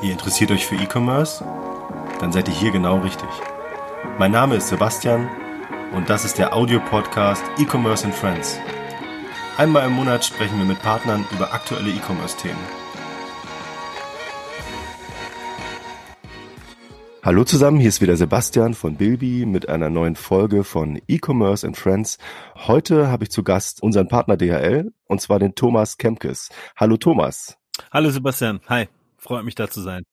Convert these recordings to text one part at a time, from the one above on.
Ihr interessiert euch für E-Commerce? Dann seid ihr hier genau richtig. Mein Name ist Sebastian und das ist der Audiopodcast E-Commerce and Friends. Einmal im Monat sprechen wir mit Partnern über aktuelle E-Commerce-Themen. Hallo zusammen, hier ist wieder Sebastian von Bilby mit einer neuen Folge von E-Commerce and Friends. Heute habe ich zu Gast unseren Partner DHL und zwar den Thomas Kemkes. Hallo Thomas. Hallo Sebastian, hi. Freut mich da zu sein.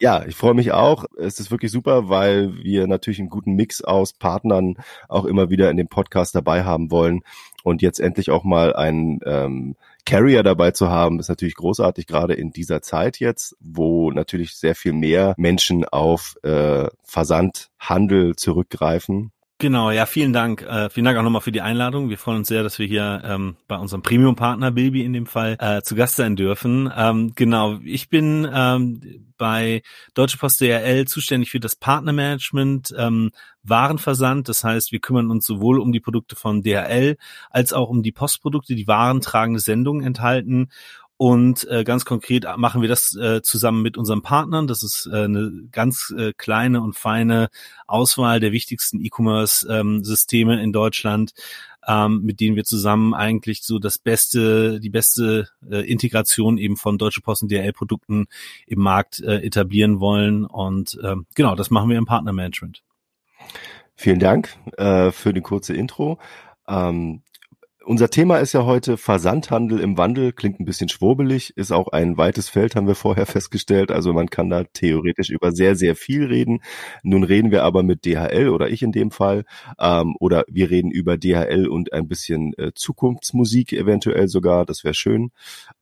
Ja, ich freue mich auch. Es ist wirklich super, weil wir natürlich einen guten Mix aus Partnern auch immer wieder in dem Podcast dabei haben wollen. Und jetzt endlich auch mal einen ähm, Carrier dabei zu haben, ist natürlich großartig, gerade in dieser Zeit jetzt, wo natürlich sehr viel mehr Menschen auf äh, Versandhandel zurückgreifen. Genau, ja, vielen Dank. Äh, vielen Dank auch nochmal für die Einladung. Wir freuen uns sehr, dass wir hier ähm, bei unserem Premium-Partner Bilby in dem Fall äh, zu Gast sein dürfen. Ähm, genau, ich bin ähm, bei Deutsche Post DRL zuständig für das Partnermanagement, ähm, Warenversand. Das heißt, wir kümmern uns sowohl um die Produkte von DRL als auch um die Postprodukte, die warentragende Sendungen enthalten. Und äh, ganz konkret machen wir das äh, zusammen mit unseren Partnern. Das ist äh, eine ganz äh, kleine und feine Auswahl der wichtigsten E-Commerce-Systeme ähm, in Deutschland, ähm, mit denen wir zusammen eigentlich so das beste, die beste äh, Integration eben von Deutsche Post und DHL-Produkten im Markt äh, etablieren wollen. Und äh, genau, das machen wir im Partnermanagement. Vielen Dank äh, für die kurze Intro. Ähm, unser Thema ist ja heute Versandhandel im Wandel. Klingt ein bisschen schwurbelig, ist auch ein weites Feld, haben wir vorher festgestellt. Also man kann da theoretisch über sehr, sehr viel reden. Nun reden wir aber mit DHL oder ich in dem Fall. Ähm, oder wir reden über DHL und ein bisschen äh, Zukunftsmusik eventuell sogar. Das wäre schön.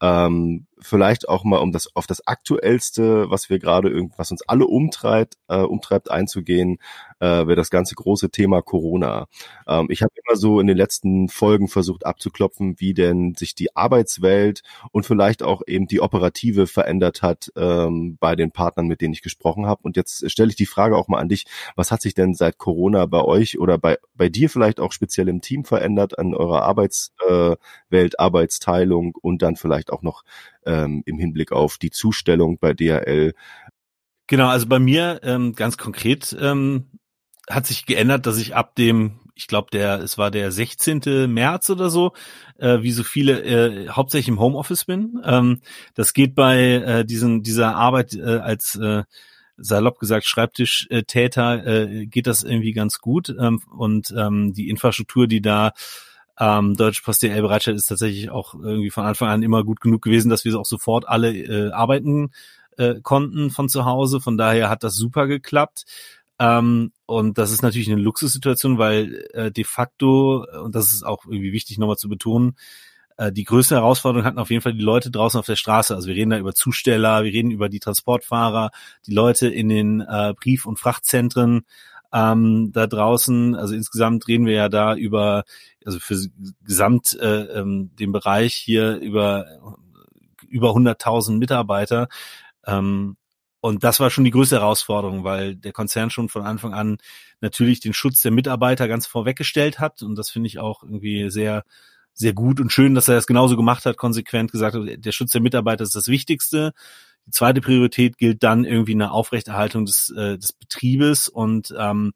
Ähm, vielleicht auch mal, um das auf das Aktuellste, was wir gerade, was uns alle umtreibt, äh, umtreibt einzugehen, äh, wäre das ganze große Thema Corona. Ähm, ich habe immer so in den letzten Folgen versucht abzuklopfen, wie denn sich die Arbeitswelt und vielleicht auch eben die Operative verändert hat ähm, bei den Partnern, mit denen ich gesprochen habe. Und jetzt stelle ich die Frage auch mal an dich, was hat sich denn seit Corona bei euch oder bei, bei dir vielleicht auch speziell im Team verändert an eurer Arbeitswelt, äh, Arbeitsteilung und dann vielleicht auch noch ähm, im Hinblick auf die Zustellung bei DHL. Genau, also bei mir ähm, ganz konkret ähm, hat sich geändert, dass ich ab dem, ich glaube, der, es war der 16. März oder so, äh, wie so viele, äh, hauptsächlich im Homeoffice bin. Ähm, das geht bei äh, diesen, dieser Arbeit äh, als äh, salopp gesagt Schreibtischtäter äh, geht das irgendwie ganz gut ähm, und ähm, die Infrastruktur, die da ähm, Deutsche Post DL bereitstellt, ist tatsächlich auch irgendwie von Anfang an immer gut genug gewesen, dass wir auch sofort alle äh, arbeiten äh, konnten von zu Hause. Von daher hat das super geklappt. Ähm, und das ist natürlich eine Luxussituation, weil äh, de facto, und das ist auch irgendwie wichtig nochmal zu betonen, äh, die größte Herausforderung hatten auf jeden Fall die Leute draußen auf der Straße. Also wir reden da über Zusteller, wir reden über die Transportfahrer, die Leute in den äh, Brief- und Frachtzentren, ähm, da draußen. Also insgesamt reden wir ja da über, also für gesamt äh, ähm, den Bereich hier über über 100.000 Mitarbeiter. Ähm, und das war schon die größte Herausforderung, weil der Konzern schon von Anfang an natürlich den Schutz der Mitarbeiter ganz vorweggestellt hat. Und das finde ich auch irgendwie sehr, sehr gut und schön, dass er das genauso gemacht hat, konsequent gesagt hat, der Schutz der Mitarbeiter ist das Wichtigste. Die zweite Priorität gilt dann irgendwie eine Aufrechterhaltung des, äh, des Betriebes und ähm,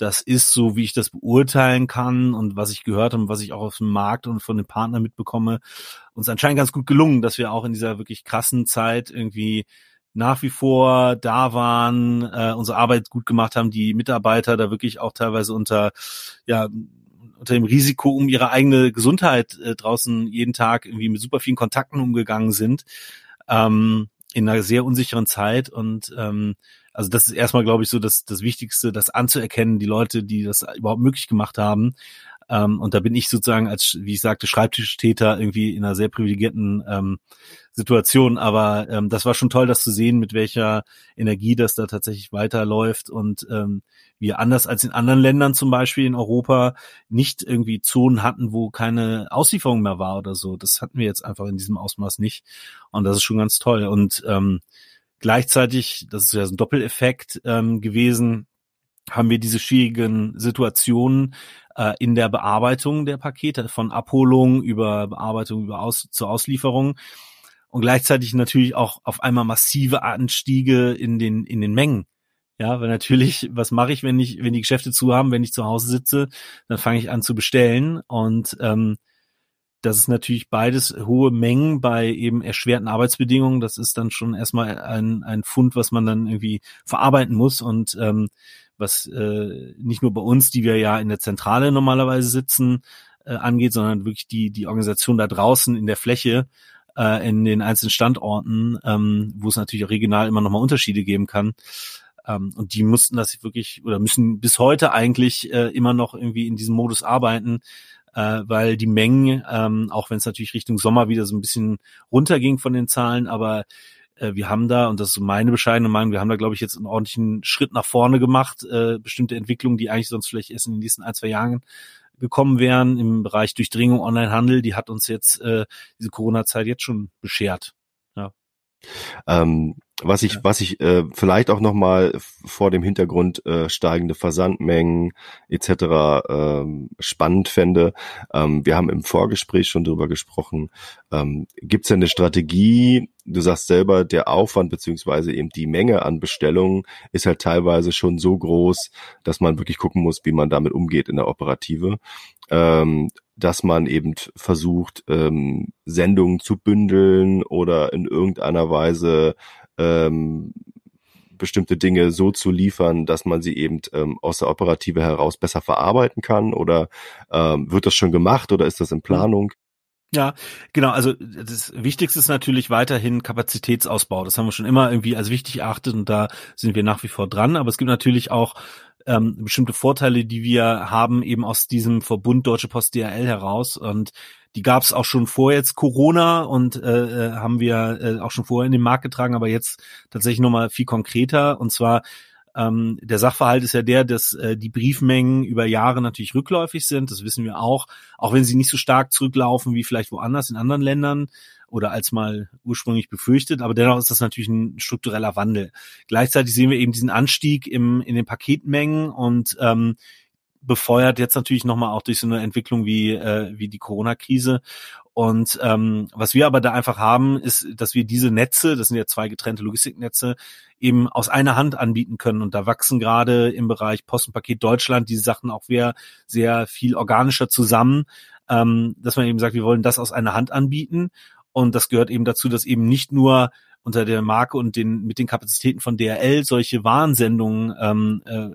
das ist so, wie ich das beurteilen kann und was ich gehört habe und was ich auch auf dem Markt und von den Partnern mitbekomme, uns anscheinend ganz gut gelungen, dass wir auch in dieser wirklich krassen Zeit irgendwie nach wie vor da waren, äh, unsere Arbeit gut gemacht haben, die Mitarbeiter da wirklich auch teilweise unter ja unter dem Risiko um ihre eigene Gesundheit äh, draußen jeden Tag irgendwie mit super vielen Kontakten umgegangen sind. Ähm, in einer sehr unsicheren Zeit und ähm, also das ist erstmal, glaube ich, so das, das Wichtigste, das anzuerkennen, die Leute, die das überhaupt möglich gemacht haben. Ähm, und da bin ich sozusagen als, wie ich sagte, Schreibtischtäter irgendwie in einer sehr privilegierten ähm, Situation. Aber ähm, das war schon toll, das zu sehen, mit welcher Energie das da tatsächlich weiterläuft und ähm, wir anders als in anderen Ländern zum Beispiel in Europa nicht irgendwie Zonen hatten, wo keine Auslieferung mehr war oder so. Das hatten wir jetzt einfach in diesem Ausmaß nicht. Und das ist schon ganz toll. Und ähm, gleichzeitig, das ist ja so ein Doppeleffekt ähm, gewesen, haben wir diese schwierigen Situationen äh, in der Bearbeitung der Pakete, von Abholung über Bearbeitung über Aus, zur Auslieferung. und gleichzeitig natürlich auch auf einmal massive Anstiege in den in den Mengen. Ja, weil natürlich, was mache ich, wenn ich, wenn die Geschäfte zu haben, wenn ich zu Hause sitze, dann fange ich an zu bestellen und ähm, das ist natürlich beides hohe Mengen bei eben erschwerten Arbeitsbedingungen. Das ist dann schon erstmal ein, ein Fund, was man dann irgendwie verarbeiten muss und ähm, was äh, nicht nur bei uns, die wir ja in der Zentrale normalerweise sitzen, äh, angeht, sondern wirklich die, die Organisation da draußen in der Fläche, äh, in den einzelnen Standorten, ähm, wo es natürlich auch regional immer nochmal Unterschiede geben kann. Ähm, und die mussten das wirklich oder müssen bis heute eigentlich äh, immer noch irgendwie in diesem Modus arbeiten, äh, weil die Mengen, ähm, auch wenn es natürlich Richtung Sommer wieder so ein bisschen runterging von den Zahlen, aber äh, wir haben da, und das ist so meine bescheidene Meinung, wir haben da, glaube ich, jetzt einen ordentlichen Schritt nach vorne gemacht, äh, bestimmte Entwicklungen, die eigentlich sonst vielleicht erst in den nächsten ein, zwei Jahren gekommen wären im Bereich Durchdringung, Onlinehandel, die hat uns jetzt äh, diese Corona-Zeit jetzt schon beschert. Ja. Ähm, was ich, was ich äh, vielleicht auch nochmal vor dem Hintergrund äh, steigende Versandmengen etc. Ähm, spannend fände. Ähm, wir haben im Vorgespräch schon drüber gesprochen. Ähm, Gibt es denn eine Strategie? Du sagst selber, der Aufwand beziehungsweise eben die Menge an Bestellungen ist halt teilweise schon so groß, dass man wirklich gucken muss, wie man damit umgeht in der Operative. Ähm, dass man eben versucht, ähm, Sendungen zu bündeln oder in irgendeiner Weise ähm, bestimmte Dinge so zu liefern, dass man sie eben ähm, aus der Operative heraus besser verarbeiten kann? Oder ähm, wird das schon gemacht oder ist das in. Planung? Ja, genau. Also das Wichtigste ist natürlich weiterhin Kapazitätsausbau. Das haben wir schon immer irgendwie als wichtig erachtet und da sind wir nach wie vor dran. Aber es gibt natürlich auch ähm, bestimmte Vorteile, die wir haben eben aus diesem Verbund Deutsche Post DRL heraus. Und die gab es auch schon vor jetzt Corona und äh, äh, haben wir äh, auch schon vorher in den Markt getragen, aber jetzt tatsächlich nochmal viel konkreter. Und zwar ähm, der Sachverhalt ist ja der, dass äh, die Briefmengen über Jahre natürlich rückläufig sind. Das wissen wir auch, auch wenn sie nicht so stark zurücklaufen wie vielleicht woanders in anderen Ländern oder als mal ursprünglich befürchtet. Aber dennoch ist das natürlich ein struktureller Wandel. Gleichzeitig sehen wir eben diesen Anstieg im, in den Paketmengen und ähm, befeuert jetzt natürlich nochmal auch durch so eine Entwicklung wie, äh, wie die Corona-Krise. Und ähm, was wir aber da einfach haben, ist, dass wir diese Netze, das sind ja zwei getrennte Logistiknetze, eben aus einer Hand anbieten können. Und da wachsen gerade im Bereich Post und Paket Deutschland diese Sachen auch sehr, sehr viel organischer zusammen, ähm, dass man eben sagt, wir wollen das aus einer Hand anbieten. Und das gehört eben dazu, dass eben nicht nur unter der Marke und den mit den Kapazitäten von DRL solche Warnsendungen ähm, äh,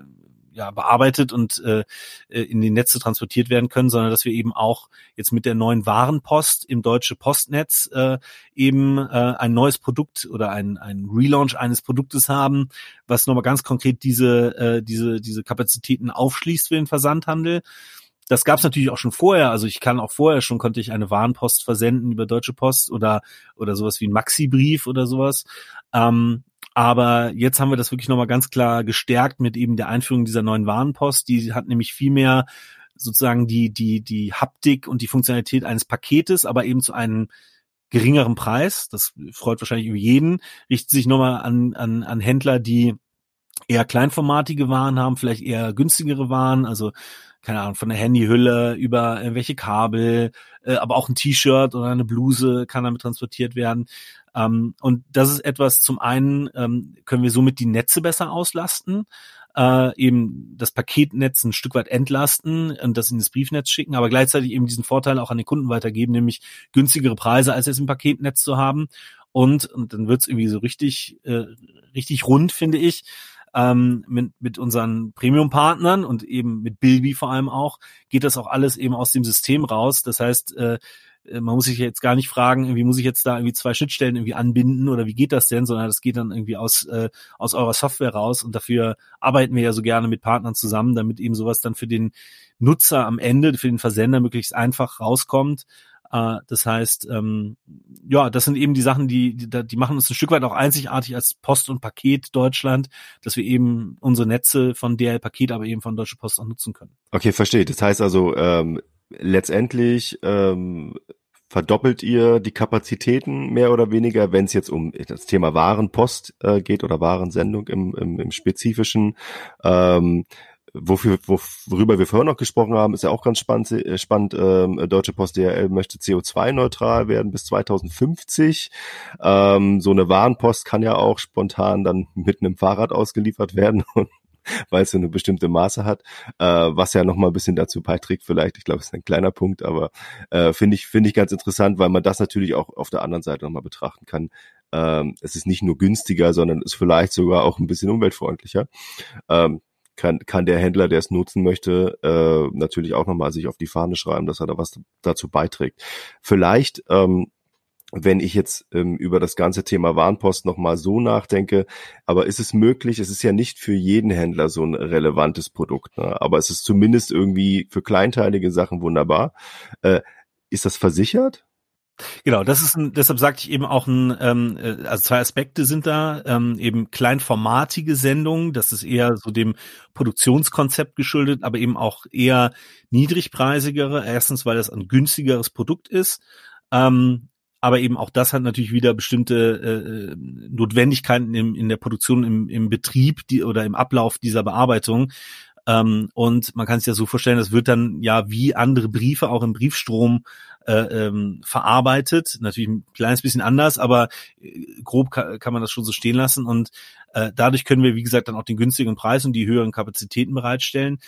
ja, bearbeitet und äh, äh, in die Netze transportiert werden können, sondern dass wir eben auch jetzt mit der neuen Warenpost im deutsche Postnetz äh, eben äh, ein neues Produkt oder ein, ein Relaunch eines Produktes haben, was nochmal ganz konkret diese, äh, diese, diese Kapazitäten aufschließt für den Versandhandel das gab es natürlich auch schon vorher. Also ich kann auch vorher schon konnte ich eine Warenpost versenden über Deutsche Post oder oder sowas wie ein Maxi-Brief oder sowas. Ähm, aber jetzt haben wir das wirklich nochmal ganz klar gestärkt mit eben der Einführung dieser neuen Warenpost. Die hat nämlich viel mehr sozusagen die, die, die Haptik und die Funktionalität eines Paketes, aber eben zu einem geringeren Preis. Das freut wahrscheinlich über jeden. Richtet sich nochmal an, an, an Händler, die eher kleinformatige Waren haben, vielleicht eher günstigere Waren, also keine Ahnung, von der Handyhülle über irgendwelche Kabel, äh, aber auch ein T-Shirt oder eine Bluse kann damit transportiert werden. Ähm, und das ist etwas, zum einen ähm, können wir somit die Netze besser auslasten, äh, eben das Paketnetz ein Stück weit entlasten und das in das Briefnetz schicken, aber gleichzeitig eben diesen Vorteil auch an den Kunden weitergeben, nämlich günstigere Preise als jetzt im Paketnetz zu haben. Und, und dann wird's irgendwie so richtig, äh, richtig rund, finde ich ähm, mit, mit unseren Premium-Partnern und eben mit Bilby vor allem auch, geht das auch alles eben aus dem System raus. Das heißt, äh, man muss sich jetzt gar nicht fragen, wie muss ich jetzt da irgendwie zwei Schnittstellen irgendwie anbinden oder wie geht das denn, sondern das geht dann irgendwie aus, äh, aus eurer Software raus und dafür arbeiten wir ja so gerne mit Partnern zusammen, damit eben sowas dann für den Nutzer am Ende, für den Versender möglichst einfach rauskommt äh, das heißt, ähm, ja, das sind eben die Sachen, die, die, die machen uns ein Stück weit auch einzigartig als Post und Paket Deutschland, dass wir eben unsere Netze von DL Paket, aber eben von Deutsche Post auch nutzen können. Okay, verstehe. Das heißt also, ähm, letztendlich ähm, verdoppelt ihr die Kapazitäten mehr oder weniger, wenn es jetzt um das Thema Warenpost äh, geht oder Warensendung im, im, im Spezifischen. Ähm, wofür, worüber wir vorher noch gesprochen haben, ist ja auch ganz spannend. Äh, spannend ähm, Deutsche Post DHL möchte CO2-neutral werden bis 2050. Ähm, so eine Warenpost kann ja auch spontan dann mit einem Fahrrad ausgeliefert werden und weil es eine bestimmte Maße hat, äh, was ja noch mal ein bisschen dazu beiträgt vielleicht. Ich glaube, es ist ein kleiner Punkt, aber äh, finde ich finde ich ganz interessant, weil man das natürlich auch auf der anderen Seite noch mal betrachten kann. Ähm, es ist nicht nur günstiger, sondern ist vielleicht sogar auch ein bisschen umweltfreundlicher. Ähm, kann, kann der Händler, der es nutzen möchte, äh, natürlich auch nochmal sich auf die Fahne schreiben, dass er da was dazu beiträgt. Vielleicht ähm, wenn ich jetzt ähm, über das ganze Thema Warnpost nochmal so nachdenke, aber ist es möglich, es ist ja nicht für jeden Händler so ein relevantes Produkt, ne? aber es ist zumindest irgendwie für kleinteilige Sachen wunderbar. Äh, ist das versichert? Genau, das ist ein, deshalb sagte ich eben auch ein, ähm, äh, also zwei Aspekte sind da, ähm, eben kleinformatige Sendungen, das ist eher so dem Produktionskonzept geschuldet, aber eben auch eher niedrigpreisigere, erstens, weil das ein günstigeres Produkt ist, ähm, aber eben auch das hat natürlich wieder bestimmte äh, Notwendigkeiten im, in der Produktion, im, im Betrieb die, oder im Ablauf dieser Bearbeitung. Ähm, und man kann sich ja so vorstellen, das wird dann ja wie andere Briefe auch im Briefstrom äh, ähm, verarbeitet. Natürlich ein kleines bisschen anders, aber äh, grob kann, kann man das schon so stehen lassen. Und äh, dadurch können wir, wie gesagt, dann auch den günstigen Preis und die höheren Kapazitäten bereitstellen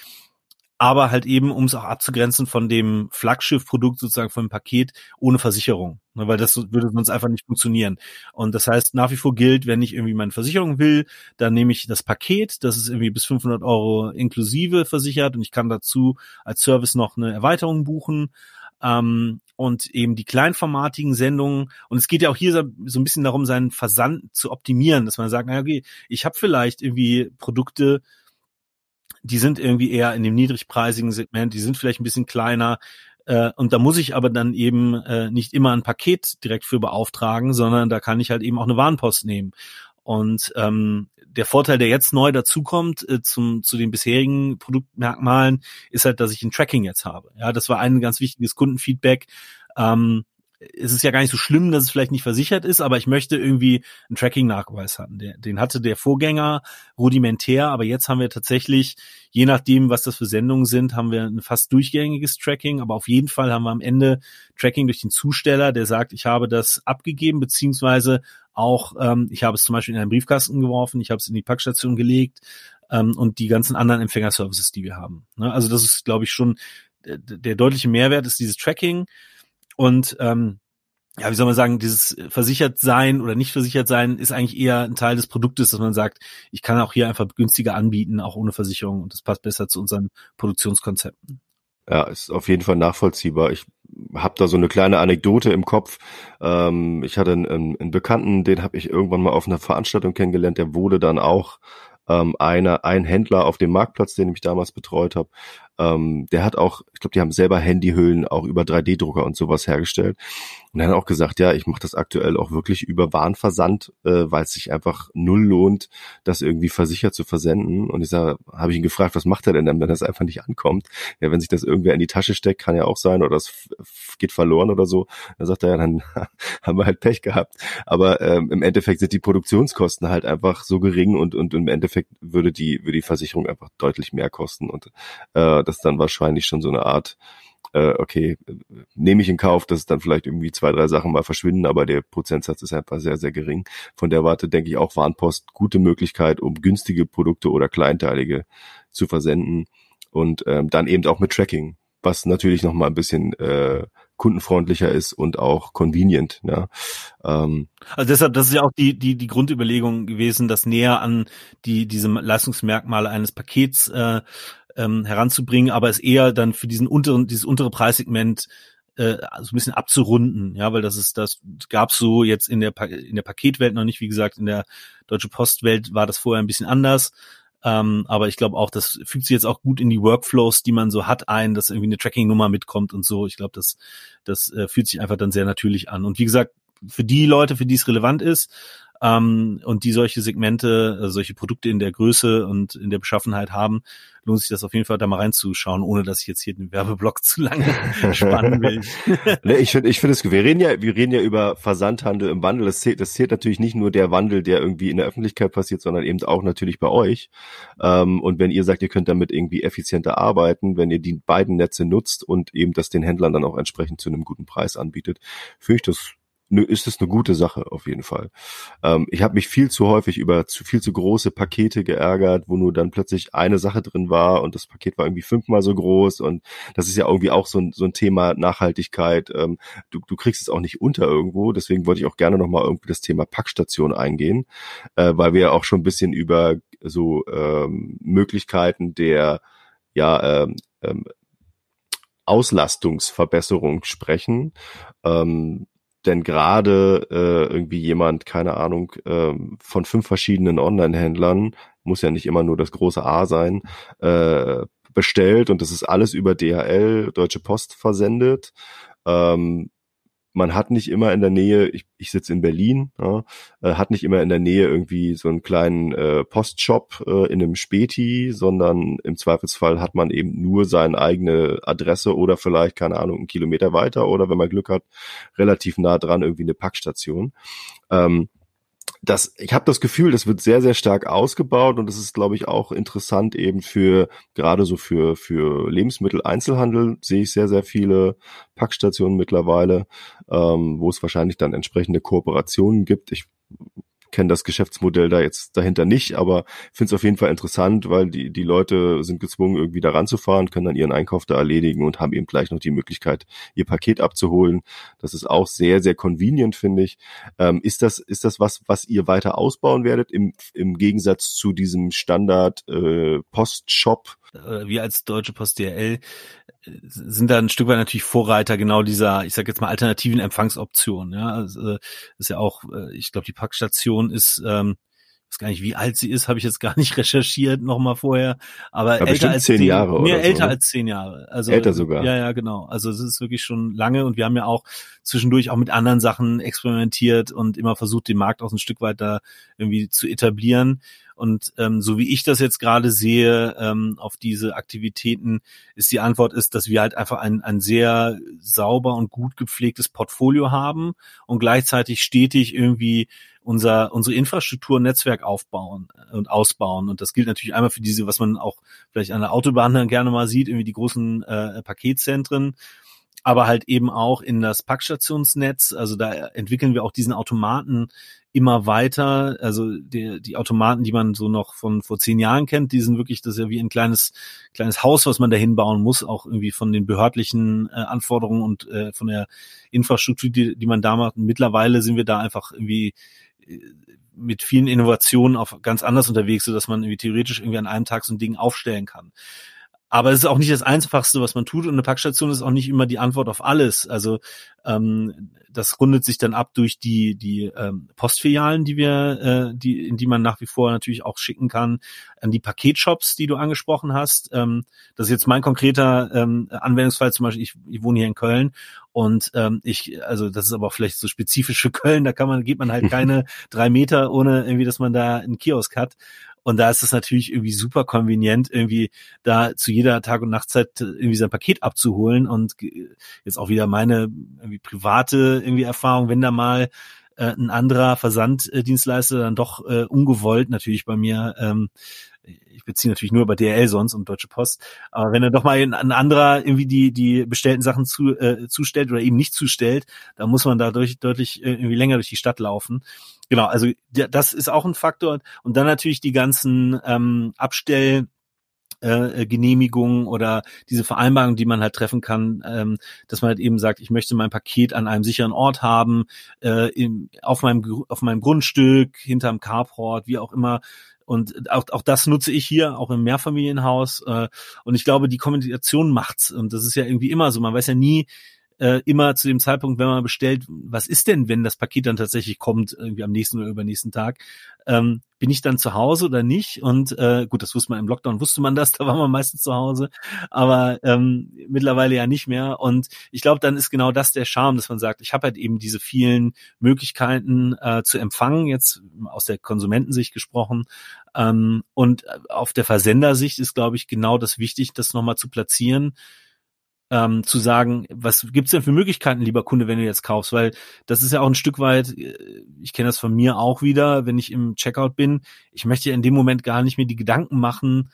aber halt eben, um es auch abzugrenzen von dem Flaggschiff-Produkt sozusagen vom Paket ohne Versicherung, ne, weil das würde sonst einfach nicht funktionieren. Und das heißt, nach wie vor gilt, wenn ich irgendwie meine Versicherung will, dann nehme ich das Paket, das ist irgendwie bis 500 Euro inklusive versichert und ich kann dazu als Service noch eine Erweiterung buchen. Ähm, und eben die kleinformatigen Sendungen. Und es geht ja auch hier so, so ein bisschen darum, seinen Versand zu optimieren, dass man sagt, naja, okay, ich habe vielleicht irgendwie Produkte, die sind irgendwie eher in dem niedrigpreisigen Segment, die sind vielleicht ein bisschen kleiner. Äh, und da muss ich aber dann eben äh, nicht immer ein Paket direkt für beauftragen, sondern da kann ich halt eben auch eine Warnpost nehmen. Und ähm, der Vorteil, der jetzt neu dazukommt äh, zum, zu den bisherigen Produktmerkmalen, ist halt, dass ich ein Tracking jetzt habe. Ja, das war ein ganz wichtiges Kundenfeedback. Ähm, es ist ja gar nicht so schlimm, dass es vielleicht nicht versichert ist, aber ich möchte irgendwie einen Tracking-Nachweis haben. Den hatte der Vorgänger rudimentär, aber jetzt haben wir tatsächlich, je nachdem, was das für Sendungen sind, haben wir ein fast durchgängiges Tracking, aber auf jeden Fall haben wir am Ende Tracking durch den Zusteller, der sagt, ich habe das abgegeben, beziehungsweise auch, ähm, ich habe es zum Beispiel in einen Briefkasten geworfen, ich habe es in die Packstation gelegt ähm, und die ganzen anderen Empfängerservices, die wir haben. Ne? Also das ist, glaube ich, schon der, der deutliche Mehrwert ist dieses Tracking und ähm, ja, wie soll man sagen, dieses versichert sein oder nicht versichert sein ist eigentlich eher ein Teil des Produktes, dass man sagt, ich kann auch hier einfach günstiger anbieten, auch ohne Versicherung und das passt besser zu unseren Produktionskonzepten. Ja, ist auf jeden Fall nachvollziehbar. Ich habe da so eine kleine Anekdote im Kopf. Ähm, ich hatte einen, einen Bekannten, den habe ich irgendwann mal auf einer Veranstaltung kennengelernt, der wurde dann auch ähm, einer, ein Händler auf dem Marktplatz, den ich damals betreut habe, ähm, der hat auch, ich glaube, die haben selber Handyhüllen auch über 3D-Drucker und sowas hergestellt. Und er hat auch gesagt, ja, ich mache das aktuell auch wirklich über Warenversand, äh, weil es sich einfach null lohnt, das irgendwie versichert zu versenden. Und ich sage, habe ich ihn gefragt, was macht er denn dann, wenn das einfach nicht ankommt? Ja, wenn sich das irgendwer in die Tasche steckt, kann ja auch sein, oder es geht verloren oder so. Dann sagt er, ja, dann haben wir halt Pech gehabt. Aber ähm, im Endeffekt sind die Produktionskosten halt einfach so gering und, und im Endeffekt würde die, würde die Versicherung einfach deutlich mehr kosten. Und äh, das dann wahrscheinlich schon so eine Art, äh, okay, nehme ich in Kauf, dass dann vielleicht irgendwie zwei, drei Sachen mal verschwinden, aber der Prozentsatz ist einfach sehr, sehr gering. Von der Warte denke ich auch Warnpost gute Möglichkeit, um günstige Produkte oder kleinteilige zu versenden und ähm, dann eben auch mit Tracking, was natürlich noch mal ein bisschen äh, kundenfreundlicher ist und auch convenient. Ja. Ähm, also deshalb, das ist ja auch die die die Grundüberlegung gewesen, das näher an die diese Leistungsmerkmale eines Pakets äh, ähm, heranzubringen, aber es eher dann für diesen unteren, dieses untere Preissegment äh, so ein bisschen abzurunden, ja, weil das ist, das gab's so jetzt in der pa in der Paketwelt noch nicht, wie gesagt, in der Deutsche Postwelt war das vorher ein bisschen anders. Ähm, aber ich glaube auch, das fügt sich jetzt auch gut in die Workflows, die man so hat, ein, dass irgendwie eine Tracking-Nummer mitkommt und so. Ich glaube, das, das äh, fühlt sich einfach dann sehr natürlich an. Und wie gesagt, für die Leute, für die es relevant ist, ähm, und die solche Segmente, äh, solche Produkte in der Größe und in der Beschaffenheit haben, lohnt sich das auf jeden Fall da mal reinzuschauen, ohne dass ich jetzt hier den Werbeblock zu lange spannen will. nee, ich finde, ich finde es, wir reden ja, wir reden ja über Versandhandel im Wandel. Das zählt, das zählt natürlich nicht nur der Wandel, der irgendwie in der Öffentlichkeit passiert, sondern eben auch natürlich bei euch. Ähm, und wenn ihr sagt, ihr könnt damit irgendwie effizienter arbeiten, wenn ihr die beiden Netze nutzt und eben das den Händlern dann auch entsprechend zu einem guten Preis anbietet, finde ich das ist es eine gute Sache auf jeden Fall. Ähm, ich habe mich viel zu häufig über zu viel zu große Pakete geärgert, wo nur dann plötzlich eine Sache drin war und das Paket war irgendwie fünfmal so groß und das ist ja irgendwie auch so ein, so ein Thema Nachhaltigkeit. Ähm, du, du kriegst es auch nicht unter irgendwo, deswegen wollte ich auch gerne nochmal irgendwie das Thema Packstation eingehen, äh, weil wir ja auch schon ein bisschen über so ähm, Möglichkeiten der ja ähm, ähm, Auslastungsverbesserung sprechen. Ähm, denn gerade äh, irgendwie jemand, keine Ahnung, äh, von fünf verschiedenen Online-Händlern, muss ja nicht immer nur das große A sein, äh, bestellt und das ist alles über DHL, Deutsche Post versendet. Ähm, man hat nicht immer in der Nähe, ich, ich sitze in Berlin, ja, äh, hat nicht immer in der Nähe irgendwie so einen kleinen äh, Postshop äh, in einem Späti, sondern im Zweifelsfall hat man eben nur seine eigene Adresse oder vielleicht, keine Ahnung, einen Kilometer weiter oder wenn man Glück hat, relativ nah dran irgendwie eine Packstation. Ähm, das, ich habe das Gefühl, das wird sehr, sehr stark ausgebaut und das ist, glaube ich, auch interessant eben für, gerade so für, für Lebensmittel-Einzelhandel sehe ich sehr, sehr viele Packstationen mittlerweile, ähm, wo es wahrscheinlich dann entsprechende Kooperationen gibt. Ich kenne das Geschäftsmodell da jetzt dahinter nicht, aber finde es auf jeden Fall interessant, weil die, die Leute sind gezwungen, irgendwie da ranzufahren, können dann ihren Einkauf da erledigen und haben eben gleich noch die Möglichkeit, ihr Paket abzuholen. Das ist auch sehr, sehr convenient, finde ich. Ähm, ist das, ist das was, was ihr weiter ausbauen werdet im, im Gegensatz zu diesem Standard äh, Postshop? Wir als Deutsche Post DRL sind da ein Stück weit natürlich Vorreiter genau dieser, ich sage jetzt mal alternativen Empfangsoptionen. Ja, also, ist ja auch, äh, ich glaube, die Packstation ist, ähm, weiß gar nicht, wie alt sie ist, habe ich jetzt gar nicht recherchiert nochmal vorher, aber, aber älter als zehn Jahre mehr oder älter so, als zehn Jahre. Also älter sogar. Ja, ja, genau. Also es ist wirklich schon lange und wir haben ja auch zwischendurch auch mit anderen Sachen experimentiert und immer versucht, den Markt auch ein Stück weit da irgendwie zu etablieren. Und ähm, so wie ich das jetzt gerade sehe ähm, auf diese Aktivitäten, ist die Antwort ist, dass wir halt einfach ein, ein sehr sauber und gut gepflegtes Portfolio haben und gleichzeitig stetig irgendwie unser unsere Infrastruktur Netzwerk aufbauen und ausbauen und das gilt natürlich einmal für diese was man auch vielleicht an der Autobahn dann gerne mal sieht irgendwie die großen äh, Paketzentren aber halt eben auch in das Packstationsnetz also da entwickeln wir auch diesen Automaten immer weiter. Also die, die Automaten, die man so noch von vor zehn Jahren kennt, die sind wirklich, das ist ja wie ein kleines, kleines Haus, was man dahin bauen muss, auch irgendwie von den behördlichen äh, Anforderungen und äh, von der Infrastruktur, die, die man da macht. Und mittlerweile sind wir da einfach irgendwie äh, mit vielen Innovationen auf ganz anders unterwegs, so dass man irgendwie theoretisch irgendwie an einem Tag so ein Ding aufstellen kann. Aber es ist auch nicht das Einfachste, was man tut. Und eine Packstation ist auch nicht immer die Antwort auf alles. Also ähm, das rundet sich dann ab durch die die ähm, Postfilialen, die wir, äh, die in die man nach wie vor natürlich auch schicken kann, an die Paketshops, die du angesprochen hast. Ähm, das ist jetzt mein konkreter ähm, Anwendungsfall. Zum Beispiel, ich, ich wohne hier in Köln und ähm, ich, also das ist aber auch vielleicht so spezifisch für Köln. Da kann man geht man halt keine drei Meter ohne irgendwie, dass man da einen Kiosk hat. Und da ist es natürlich irgendwie super konvenient, irgendwie da zu jeder Tag- und Nachtzeit irgendwie sein Paket abzuholen. Und jetzt auch wieder meine irgendwie private irgendwie Erfahrung, wenn da mal äh, ein anderer Versanddienstleister dann doch äh, ungewollt natürlich bei mir ähm, ich beziehe natürlich nur bei DRL sonst und Deutsche Post, aber wenn er doch mal ein, anderer irgendwie die die bestellten Sachen zu, äh, zustellt oder eben nicht zustellt, dann muss man dadurch deutlich äh, irgendwie länger durch die Stadt laufen. Genau, also das ist auch ein Faktor und dann natürlich die ganzen ähm, Abstell äh, Genehmigungen oder diese Vereinbarung, die man halt treffen kann, ähm, dass man halt eben sagt, ich möchte mein Paket an einem sicheren Ort haben, äh, im, auf meinem auf meinem Grundstück, hinterm Carport, wie auch immer, und auch, auch das nutze ich hier, auch im Mehrfamilienhaus. Äh, und ich glaube, die Kommunikation macht's. Und das ist ja irgendwie immer so. Man weiß ja nie, äh, immer zu dem Zeitpunkt, wenn man bestellt, was ist denn, wenn das Paket dann tatsächlich kommt, irgendwie am nächsten oder übernächsten Tag, ähm, bin ich dann zu Hause oder nicht? Und äh, gut, das wusste man im Lockdown, wusste man das, da war man meistens zu Hause, aber ähm, mittlerweile ja nicht mehr. Und ich glaube, dann ist genau das der Charme, dass man sagt, ich habe halt eben diese vielen Möglichkeiten äh, zu empfangen, jetzt aus der Konsumentensicht gesprochen. Ähm, und auf der Versendersicht ist, glaube ich, genau das wichtig, das nochmal zu platzieren ähm, zu sagen, was gibt's denn für Möglichkeiten, lieber Kunde, wenn du jetzt kaufst? Weil das ist ja auch ein Stück weit, äh, ich kenne das von mir auch wieder, wenn ich im Checkout bin, ich möchte ja in dem Moment gar nicht mehr die Gedanken machen,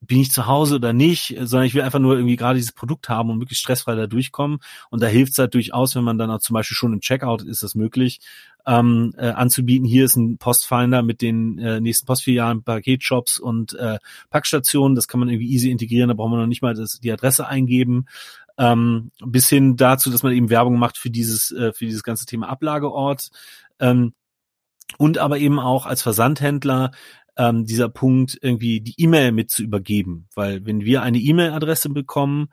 bin ich zu Hause oder nicht, sondern ich will einfach nur irgendwie gerade dieses Produkt haben und möglichst stressfrei da durchkommen. Und da hilft es halt durchaus, wenn man dann auch zum Beispiel schon im Checkout ist das möglich, ähm, äh, anzubieten. Hier ist ein Postfinder mit den äh, nächsten Postfilialen, Paketshops und äh, Packstationen. Das kann man irgendwie easy integrieren. Da braucht man noch nicht mal das, die Adresse eingeben. Ähm, bis hin dazu, dass man eben Werbung macht für dieses, äh, für dieses ganze Thema Ablageort. Ähm, und aber eben auch als Versandhändler ähm, dieser Punkt, irgendwie die E-Mail mit zu übergeben. Weil wenn wir eine E-Mail-Adresse bekommen,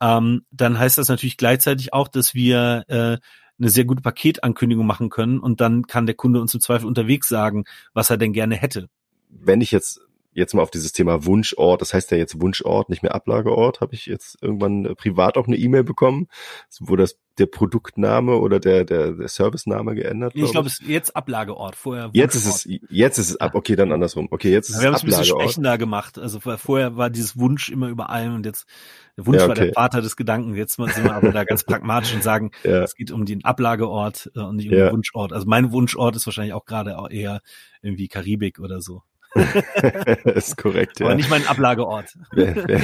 ähm, dann heißt das natürlich gleichzeitig auch, dass wir äh, eine sehr gute Paketankündigung machen können und dann kann der Kunde uns im Zweifel unterwegs sagen, was er denn gerne hätte. Wenn ich jetzt jetzt mal auf dieses Thema Wunschort, das heißt ja jetzt Wunschort, nicht mehr Ablageort, habe ich jetzt irgendwann äh, privat auch eine E-Mail bekommen, wo das der Produktname oder der der, der Servicename geändert wird. Ich glaube, es ist jetzt Ablageort, vorher Wunschort. Jetzt ist es jetzt ist es ab, okay, dann andersrum. Okay, jetzt ist ja, wir es haben es ein bisschen sprechender gemacht. Also vorher war dieses Wunsch immer über allem und jetzt der Wunsch ja, okay. war der Vater des Gedanken. Jetzt sind wir aber da ganz pragmatisch und sagen, ja. es geht um den Ablageort äh, und nicht um ja. den Wunschort. Also mein Wunschort ist wahrscheinlich auch gerade eher irgendwie Karibik oder so. ist korrekt, ja. Aber nicht mein Ablageort. Wär, wär,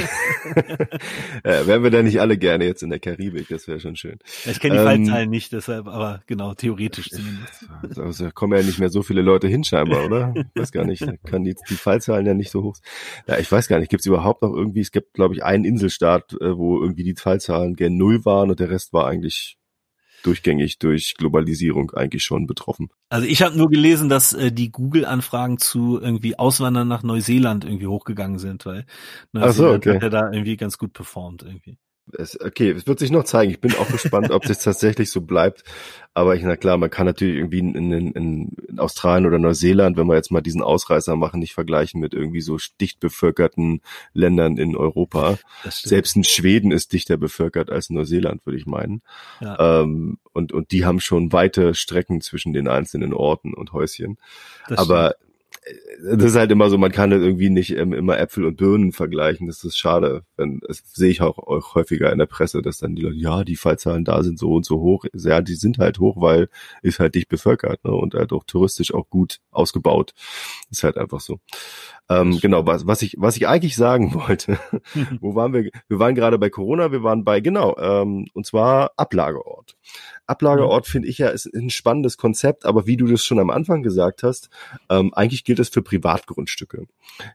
ja, wären wir da nicht alle gerne jetzt in der Karibik, das wäre schon schön. Ja, ich kenne die ähm, Fallzahlen nicht, deshalb, aber genau, theoretisch zumindest. Also kommen ja nicht mehr so viele Leute hin scheinbar, oder? Ich weiß gar nicht, kann die, die Fallzahlen ja nicht so hoch. Ja, ich weiß gar nicht, gibt es überhaupt noch irgendwie, es gibt, glaube ich, einen Inselstaat, äh, wo irgendwie die Fallzahlen gen Null waren und der Rest war eigentlich durchgängig durch Globalisierung eigentlich schon betroffen. Also ich habe nur gelesen, dass äh, die Google-Anfragen zu irgendwie Auswandern nach Neuseeland irgendwie hochgegangen sind, weil Neuseeland so, okay. hat ja da irgendwie ganz gut performt irgendwie es, okay, es wird sich noch zeigen. Ich bin auch gespannt, ob es tatsächlich so bleibt. Aber ich, na klar, man kann natürlich irgendwie in, in, in Australien oder Neuseeland, wenn wir jetzt mal diesen Ausreißer machen, nicht vergleichen mit irgendwie so dicht bevölkerten Ländern in Europa. Selbst in Schweden ist dichter bevölkert als Neuseeland, würde ich meinen. Ja. Ähm, und, und die haben schon weite Strecken zwischen den einzelnen Orten und Häuschen. Das Aber stimmt das ist halt immer so, man kann irgendwie nicht ähm, immer Äpfel und Birnen vergleichen. Das ist schade. Wenn, das sehe ich auch, auch häufiger in der Presse, dass dann die Leute, ja, die Fallzahlen da sind so und so hoch. Ja, die sind halt hoch, weil ist halt dicht bevölkert ne? und halt auch touristisch auch gut ausgebaut. Ist halt einfach so. Ähm, genau, was, was ich, was ich eigentlich sagen wollte, wo waren wir? Wir waren gerade bei Corona, wir waren bei, genau, ähm, und zwar Ablageort. Ablageort mhm. finde ich ja ist ein spannendes Konzept, aber wie du das schon am Anfang gesagt hast, ähm, eigentlich gilt das für Privatgrundstücke.